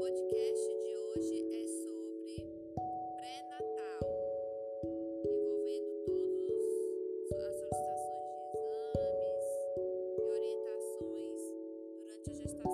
podcast de hoje é sobre pré-natal, envolvendo todas as solicitações de exames e orientações durante a gestação.